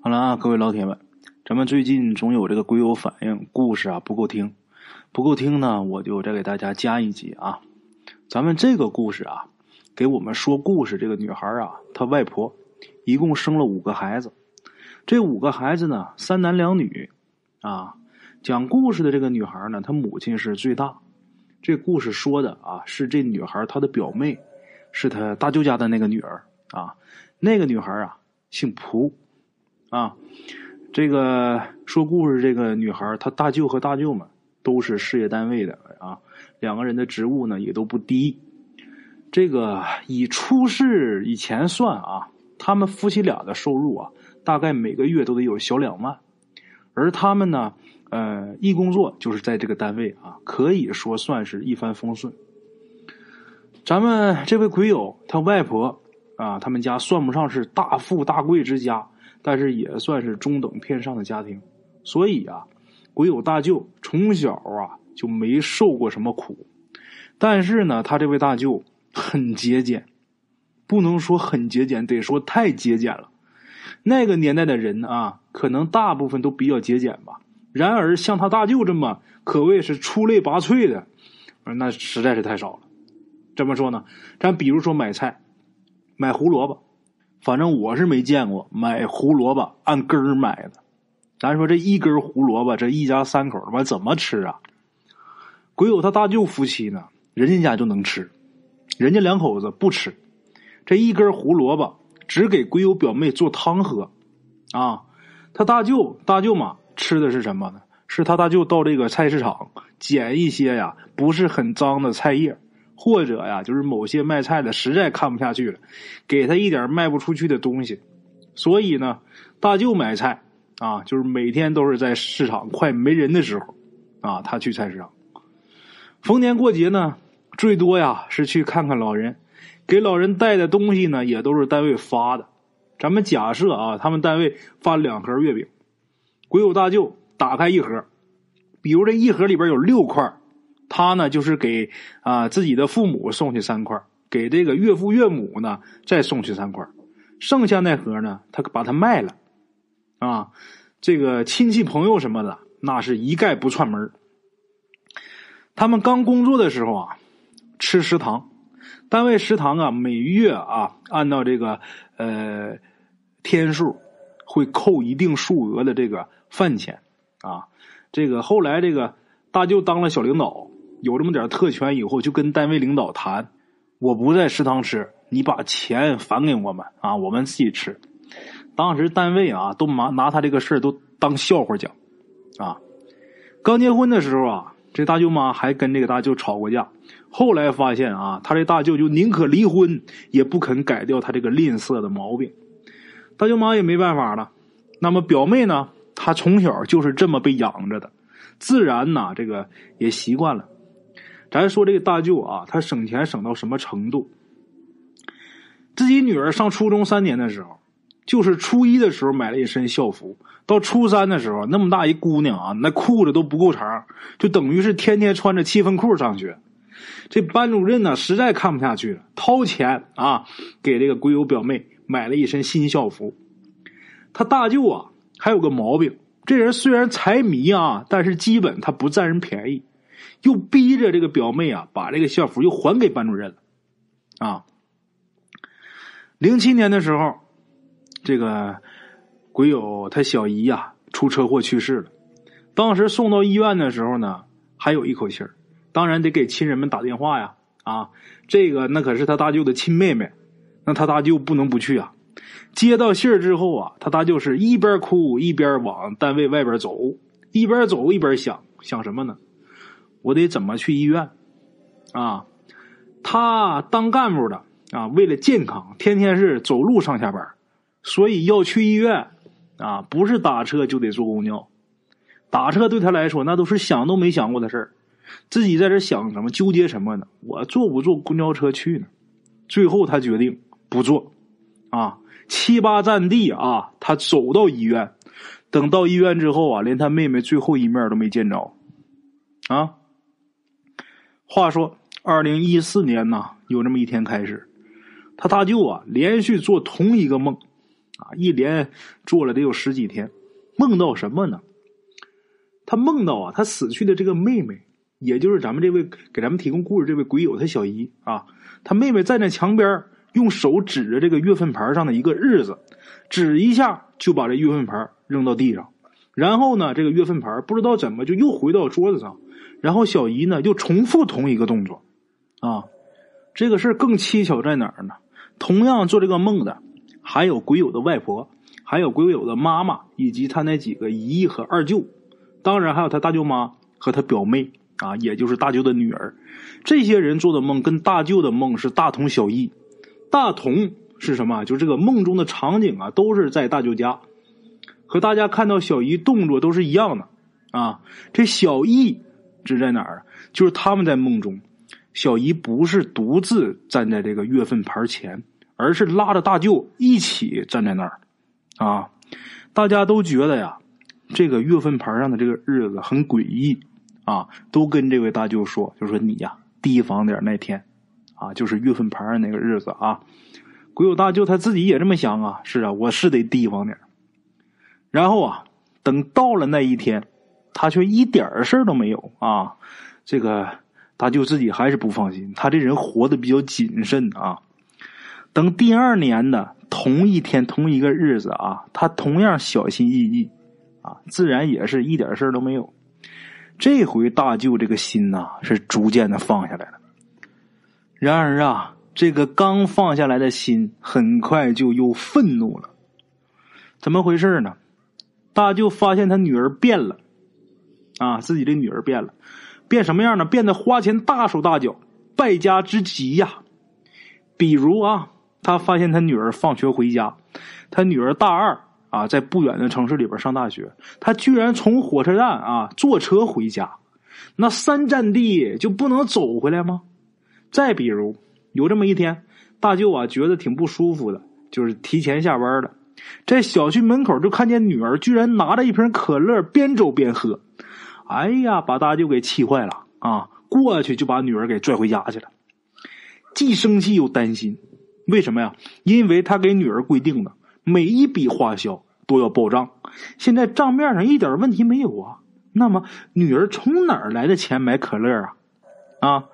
好了啊，各位老铁们，咱们最近总有这个鬼友反映故事啊不够听，不够听呢，我就再给大家加一集啊。咱们这个故事啊，给我们说故事这个女孩啊，她外婆一共生了五个孩子，这五个孩子呢，三男两女啊。讲故事的这个女孩呢，她母亲是最大。这故事说的啊，是这女孩她的表妹，是她大舅家的那个女儿啊。那个女孩啊，姓蒲。啊，这个说故事这个女孩，她大舅和大舅们都是事业单位的啊，两个人的职务呢也都不低。这个以出事以前算啊，他们夫妻俩的收入啊，大概每个月都得有小两万。而他们呢，呃，一工作就是在这个单位啊，可以说算是一帆风顺。咱们这位鬼友他外婆啊，他们家算不上是大富大贵之家。但是也算是中等偏上的家庭，所以啊，鬼友大舅从小啊就没受过什么苦。但是呢，他这位大舅很节俭，不能说很节俭，得说太节俭了。那个年代的人啊，可能大部分都比较节俭吧。然而像他大舅这么可谓是出类拔萃的，那实在是太少了。怎么说呢？咱比如说买菜，买胡萝卜。反正我是没见过买胡萝卜按根儿买的。咱说这一根胡萝卜，这一家三口他妈怎么吃啊？鬼友他大舅夫妻呢，人家家就能吃，人家两口子不吃。这一根胡萝卜只给鬼友表妹做汤喝。啊，他大舅大舅嘛吃的是什么呢？是他大舅到这个菜市场捡一些呀不是很脏的菜叶。或者呀，就是某些卖菜的实在看不下去了，给他一点卖不出去的东西，所以呢，大舅买菜啊，就是每天都是在市场快没人的时候啊，他去菜市场。逢年过节呢，最多呀是去看看老人，给老人带的东西呢也都是单位发的。咱们假设啊，他们单位发两盒月饼，鬼友大舅打开一盒，比如这一盒里边有六块。他呢，就是给啊自己的父母送去三块，给这个岳父岳母呢再送去三块，剩下那盒呢，他把它卖了，啊，这个亲戚朋友什么的，那是一概不串门。他们刚工作的时候啊，吃食堂，单位食堂啊，每月啊按照这个呃天数会扣一定数额的这个饭钱啊，这个后来这个大舅当了小领导。有这么点特权以后，就跟单位领导谈，我不在食堂吃，你把钱返给我们啊，我们自己吃。当时单位啊，都拿拿他这个事儿都当笑话讲，啊，刚结婚的时候啊，这大舅妈还跟这个大舅吵过架，后来发现啊，他这大舅就宁可离婚，也不肯改掉他这个吝啬的毛病。大舅妈也没办法了，那么表妹呢，她从小就是这么被养着的，自然呐，这个也习惯了。咱说这个大舅啊，他省钱省到什么程度？自己女儿上初中三年的时候，就是初一的时候买了一身校服，到初三的时候，那么大一姑娘啊，那裤子都不够长，就等于是天天穿着七分裤上学。这班主任呢，实在看不下去了，掏钱啊，给这个鬼友表妹买了一身新校服。他大舅啊，还有个毛病，这人虽然财迷啊，但是基本他不占人便宜。又逼着这个表妹啊，把这个校服又还给班主任了，啊！零七年的时候，这个鬼友他小姨呀出车祸去世了。当时送到医院的时候呢，还有一口气儿，当然得给亲人们打电话呀，啊！这个那可是他大舅的亲妹妹，那他大舅不能不去啊。接到信儿之后啊，他大舅是一边哭一边往单位外边走，一边走一边想想什么呢？我得怎么去医院？啊，他当干部的啊，为了健康，天天是走路上下班，所以要去医院啊，不是打车就得坐公交。打车对他来说那都是想都没想过的事儿，自己在这想什么，纠结什么呢？我坐不坐公交车去呢？最后他决定不坐，啊，七八站地啊，他走到医院，等到医院之后啊，连他妹妹最后一面都没见着，啊。话说，二零一四年呐，有这么一天开始，他大舅啊连续做同一个梦，啊，一连做了得有十几天，梦到什么呢？他梦到啊，他死去的这个妹妹，也就是咱们这位给咱们提供故事这位鬼友他小姨啊，他妹妹站在墙边，用手指着这个月份牌上的一个日子，指一下就把这月份牌扔到地上，然后呢，这个月份牌不知道怎么就又回到桌子上，然后小姨呢又重复同一个动作，啊，这个事儿更蹊跷在哪儿呢？同样做这个梦的，还有鬼友的外婆，还有鬼友的妈妈，以及他那几个姨和二舅。当然还有他大舅妈和他表妹啊，也就是大舅的女儿，这些人做的梦跟大舅的梦是大同小异。大同是什么？就这个梦中的场景啊，都是在大舅家，和大家看到小姨动作都是一样的啊。这小异指在哪儿？就是他们在梦中，小姨不是独自站在这个月份牌前，而是拉着大舅一起站在那儿啊。大家都觉得呀。这个月份牌上的这个日子很诡异啊，都跟这位大舅说，就说你呀提防点那天啊，就是月份牌上那个日子啊。鬼友大舅他自己也这么想啊，是啊，我是得提防点。然后啊，等到了那一天，他却一点事儿都没有啊。这个大舅自己还是不放心，他这人活得比较谨慎啊。等第二年的同一天同一个日子啊，他同样小心翼翼。啊自然也是一点事儿都没有。这回大舅这个心呐，是逐渐的放下来了。然而啊，这个刚放下来的心，很快就又愤怒了。怎么回事呢？大舅发现他女儿变了，啊，自己的女儿变了，变什么样呢？变得花钱大手大脚，败家之极呀。比如啊，他发现他女儿放学回家，他女儿大二。啊，在不远的城市里边上大学，他居然从火车站啊坐车回家，那三站地就不能走回来吗？再比如，有这么一天，大舅啊觉得挺不舒服的，就是提前下班了，在小区门口就看见女儿居然拿着一瓶可乐边走边喝，哎呀，把大舅给气坏了啊！过去就把女儿给拽回家去了，既生气又担心，为什么呀？因为他给女儿规定的。每一笔花销都要报账，现在账面上一点问题没有啊。那么女儿从哪儿来的钱买可乐啊？啊，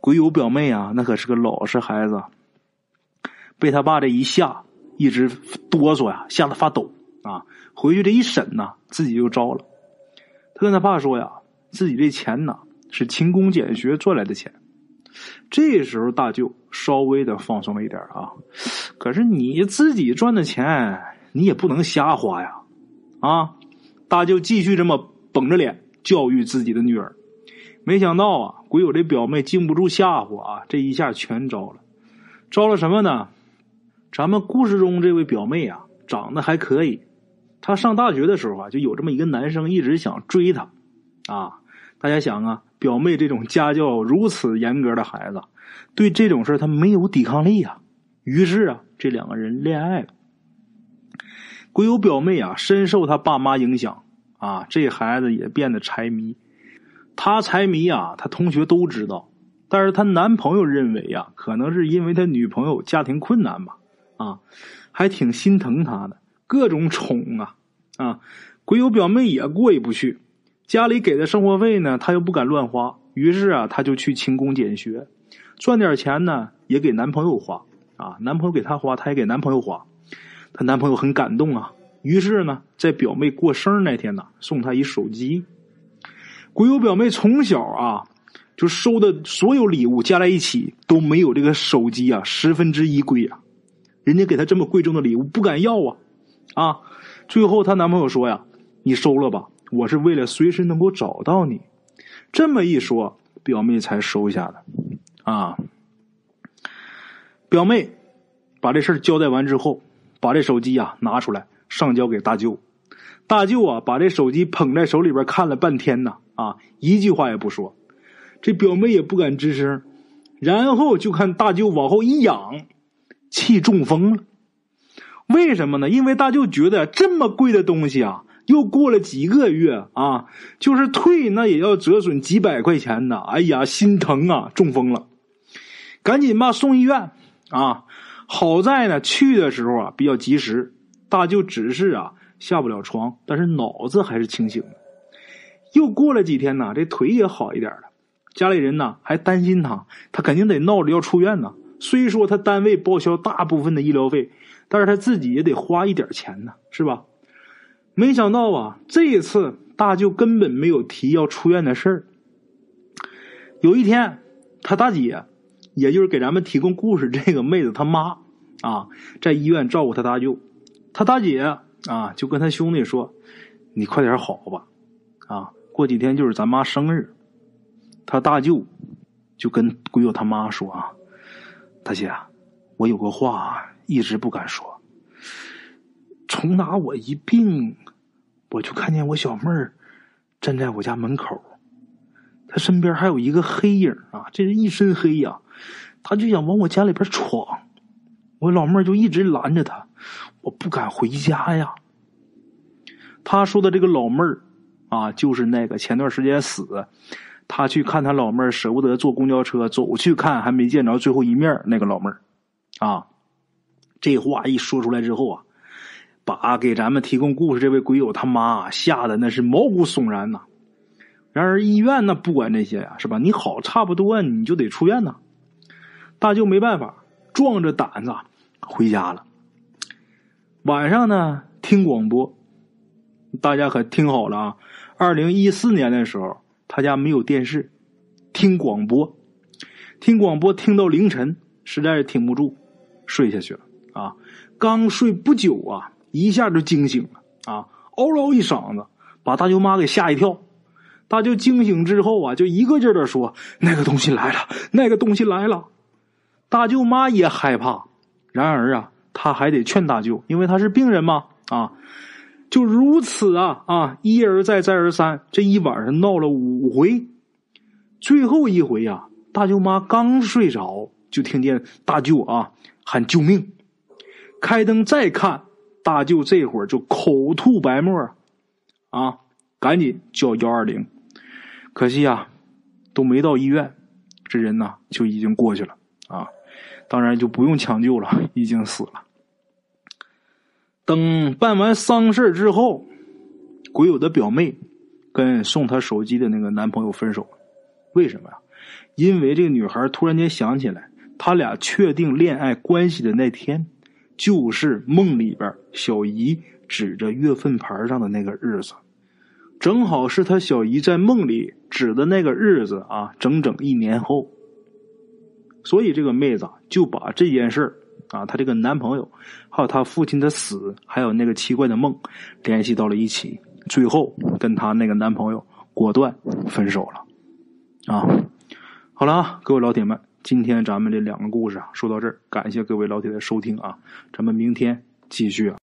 鬼友表妹啊，那可是个老实孩子，被他爸这一吓，一直哆嗦呀，吓得发抖啊。回去这一审呐，自己就招了。他跟他爸说呀，自己这钱呐是勤工俭学赚来的钱。这时候大舅稍微的放松了一点啊。可是你自己赚的钱，你也不能瞎花呀，啊！大舅继续这么绷着脸教育自己的女儿，没想到啊，鬼友这表妹经不住吓唬啊，这一下全招了，招了什么呢？咱们故事中这位表妹啊，长得还可以，她上大学的时候啊，就有这么一个男生一直想追她，啊！大家想啊，表妹这种家教如此严格的孩子，对这种事她没有抵抗力啊。于是啊，这两个人恋爱了。鬼友表妹啊，深受他爸妈影响啊，这孩子也变得财迷。他财迷啊，他同学都知道，但是他男朋友认为呀，可能是因为他女朋友家庭困难吧，啊，还挺心疼他的，各种宠啊啊。鬼友表妹也过意不去，家里给的生活费呢，他又不敢乱花，于是啊，他就去勤工俭学，赚点钱呢，也给男朋友花。啊，男朋友给她花，她也给男朋友花，她男朋友很感动啊。于是呢，在表妹过生日那天呢，送她一手机。鬼友表妹从小啊，就收的所有礼物加在一起都没有这个手机啊十分之一贵啊。人家给她这么贵重的礼物，不敢要啊啊！最后她男朋友说呀：“你收了吧，我是为了随时能够找到你。”这么一说，表妹才收下的啊。表妹把这事交代完之后，把这手机呀拿出来上交给大舅。大舅啊，把这手机捧在手里边看了半天呢，啊，一句话也不说。这表妹也不敢吱声。然后就看大舅往后一仰，气中风了。为什么呢？因为大舅觉得这么贵的东西啊，又过了几个月啊，就是退那也要折损几百块钱呢。哎呀，心疼啊，中风了，赶紧吧送医院。啊，好在呢，去的时候啊比较及时，大舅只是啊下不了床，但是脑子还是清醒的。又过了几天呢，这腿也好一点了。家里人呢还担心他，他肯定得闹着要出院呢。虽说他单位报销大部分的医疗费，但是他自己也得花一点钱呢，是吧？没想到啊，这一次大舅根本没有提要出院的事儿。有一天，他大姐，也就是给咱们提供故事这个妹子他妈啊，在医院照顾他大舅。他大姐啊，就跟他兄弟说：“你快点好吧，啊，过几天就是咱妈生日。”他大舅就跟鬼友他妈说：“啊，大姐，我有个话一直不敢说。从打我一病，我就看见我小妹儿站在我家门口，她身边还有一个黑影啊，这人一身黑呀，他就想往我家里边闯。我老妹儿就一直拦着他，我不敢回家呀。他说的这个老妹儿啊，就是那个前段时间死。”他去看他老妹儿，舍不得坐公交车走去看，还没见着最后一面那个老妹儿，啊，这话一说出来之后啊，把给咱们提供故事这位鬼友他妈吓得那是毛骨悚然呐。然而医院那不管这些呀，是吧？你好差不多你就得出院呐。大舅没办法，壮着胆子回家了。晚上呢，听广播，大家可听好了啊！二零一四年的时候。他家没有电视，听广播，听广播听到凌晨，实在是挺不住，睡下去了啊。刚睡不久啊，一下就惊醒了啊，嗷嗷一嗓子，把大舅妈给吓一跳。大舅惊醒之后啊，就一个劲儿的说：“那个东西来了，那个东西来了。”大舅妈也害怕，然而啊，他还得劝大舅，因为他是病人嘛啊。就如此啊啊！一而再，再而三，这一晚上闹了五回，最后一回呀，大舅妈刚睡着，就听见大舅啊喊救命。开灯再看，大舅这会儿就口吐白沫啊，赶紧叫幺二零。可惜啊，都没到医院，这人呢就已经过去了啊，当然就不用抢救了，已经死了。等办完丧事之后，鬼友的表妹跟送她手机的那个男朋友分手了。为什么呀？因为这个女孩突然间想起来，他俩确定恋爱关系的那天，就是梦里边小姨指着月份牌上的那个日子，正好是他小姨在梦里指的那个日子啊，整整一年后。所以这个妹子就把这件事儿。啊，她这个男朋友，还有她父亲的死，还有那个奇怪的梦，联系到了一起，最后跟她那个男朋友果断分手了。啊，好了啊，各位老铁们，今天咱们这两个故事啊，说到这儿，感谢各位老铁的收听啊，咱们明天继续啊。